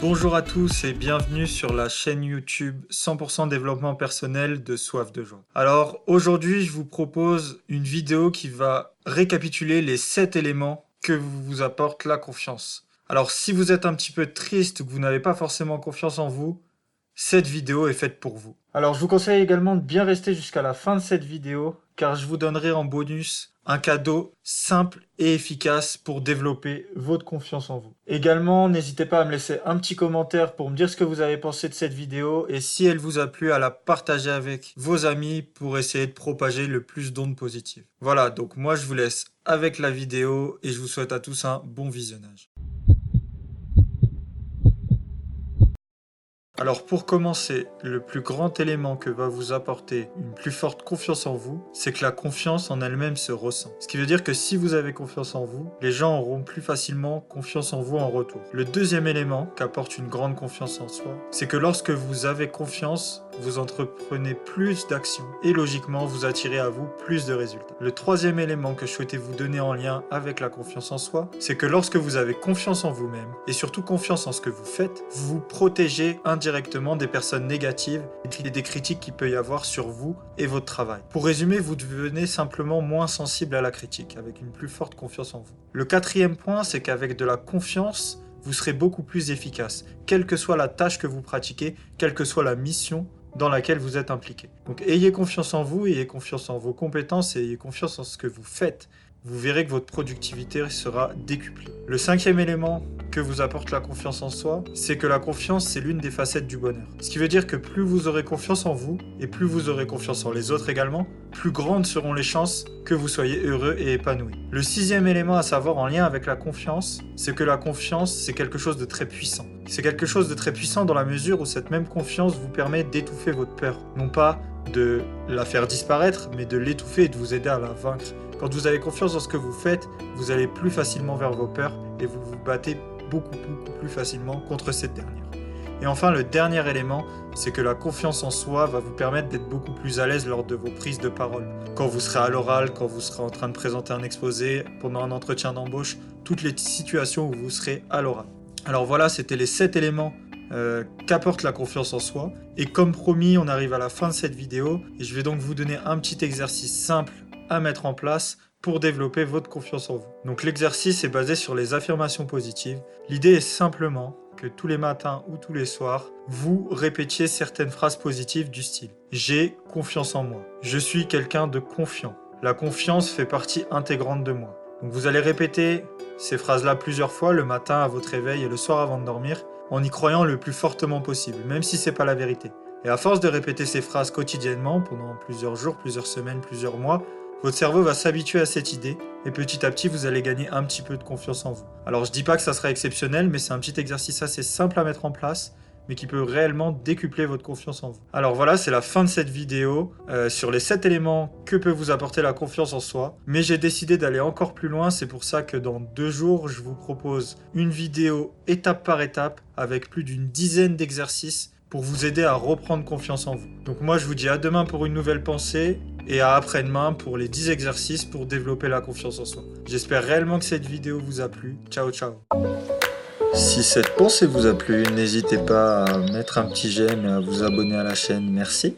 Bonjour à tous et bienvenue sur la chaîne YouTube 100% développement personnel de Soif de joie. Alors aujourd'hui je vous propose une vidéo qui va récapituler les 7 éléments que vous apporte la confiance. Alors si vous êtes un petit peu triste ou que vous n'avez pas forcément confiance en vous, cette vidéo est faite pour vous. Alors je vous conseille également de bien rester jusqu'à la fin de cette vidéo car je vous donnerai en bonus un cadeau simple et efficace pour développer votre confiance en vous. Également, n'hésitez pas à me laisser un petit commentaire pour me dire ce que vous avez pensé de cette vidéo et si elle vous a plu, à la partager avec vos amis pour essayer de propager le plus d'ondes positives. Voilà, donc moi je vous laisse avec la vidéo et je vous souhaite à tous un bon visionnage. Alors pour commencer, le plus grand élément que va vous apporter une plus forte confiance en vous, c'est que la confiance en elle-même se ressent. Ce qui veut dire que si vous avez confiance en vous, les gens auront plus facilement confiance en vous en retour. Le deuxième élément qu'apporte une grande confiance en soi, c'est que lorsque vous avez confiance, vous entreprenez plus d'actions et logiquement vous attirez à vous plus de résultats. Le troisième élément que je souhaitais vous donner en lien avec la confiance en soi, c'est que lorsque vous avez confiance en vous-même et surtout confiance en ce que vous faites, vous vous protégez indirectement des personnes négatives et des critiques qu'il peut y avoir sur vous et votre travail. Pour résumer, vous devenez simplement moins sensible à la critique avec une plus forte confiance en vous. Le quatrième point, c'est qu'avec de la confiance, vous serez beaucoup plus efficace, quelle que soit la tâche que vous pratiquez, quelle que soit la mission dans laquelle vous êtes impliqué. Donc ayez confiance en vous, ayez confiance en vos compétences et ayez confiance en ce que vous faites. Vous verrez que votre productivité sera décuplée. Le cinquième élément que vous apporte la confiance en soi, c'est que la confiance, c'est l'une des facettes du bonheur. Ce qui veut dire que plus vous aurez confiance en vous, et plus vous aurez confiance en les autres également, plus grandes seront les chances que vous soyez heureux et épanoui. Le sixième élément à savoir en lien avec la confiance, c'est que la confiance, c'est quelque chose de très puissant. C'est quelque chose de très puissant dans la mesure où cette même confiance vous permet d'étouffer votre peur. Non pas de la faire disparaître, mais de l'étouffer et de vous aider à la vaincre. Quand vous avez confiance dans ce que vous faites, vous allez plus facilement vers vos peurs et vous vous battez beaucoup, beaucoup plus facilement contre cette dernière. Et enfin, le dernier élément, c'est que la confiance en soi va vous permettre d'être beaucoup plus à l'aise lors de vos prises de parole. Quand vous serez à l'oral, quand vous serez en train de présenter un exposé, pendant un entretien d'embauche, toutes les situations où vous serez à l'oral. Alors voilà, c'était les 7 éléments euh, qu'apporte la confiance en soi. Et comme promis, on arrive à la fin de cette vidéo et je vais donc vous donner un petit exercice simple à mettre en place pour développer votre confiance en vous. Donc l'exercice est basé sur les affirmations positives. L'idée est simplement que tous les matins ou tous les soirs, vous répétiez certaines phrases positives du style ⁇ J'ai confiance en moi ⁇ Je suis quelqu'un de confiant ⁇ La confiance fait partie intégrante de moi. Donc vous allez répéter ces phrases-là plusieurs fois le matin à votre réveil et le soir avant de dormir en y croyant le plus fortement possible, même si c'est pas la vérité. Et à force de répéter ces phrases quotidiennement pendant plusieurs jours, plusieurs semaines, plusieurs mois, votre cerveau va s'habituer à cette idée et petit à petit vous allez gagner un petit peu de confiance en vous. Alors je dis pas que ça sera exceptionnel, mais c'est un petit exercice assez simple à mettre en place mais qui peut réellement décupler votre confiance en vous. Alors voilà, c'est la fin de cette vidéo euh, sur les 7 éléments que peut vous apporter la confiance en soi. Mais j'ai décidé d'aller encore plus loin, c'est pour ça que dans deux jours, je vous propose une vidéo étape par étape avec plus d'une dizaine d'exercices pour vous aider à reprendre confiance en vous. Donc moi je vous dis à demain pour une nouvelle pensée et à après-demain pour les 10 exercices pour développer la confiance en soi. J'espère réellement que cette vidéo vous a plu. Ciao ciao Si cette pensée vous a plu, n'hésitez pas à mettre un petit j'aime et à vous abonner à la chaîne. Merci.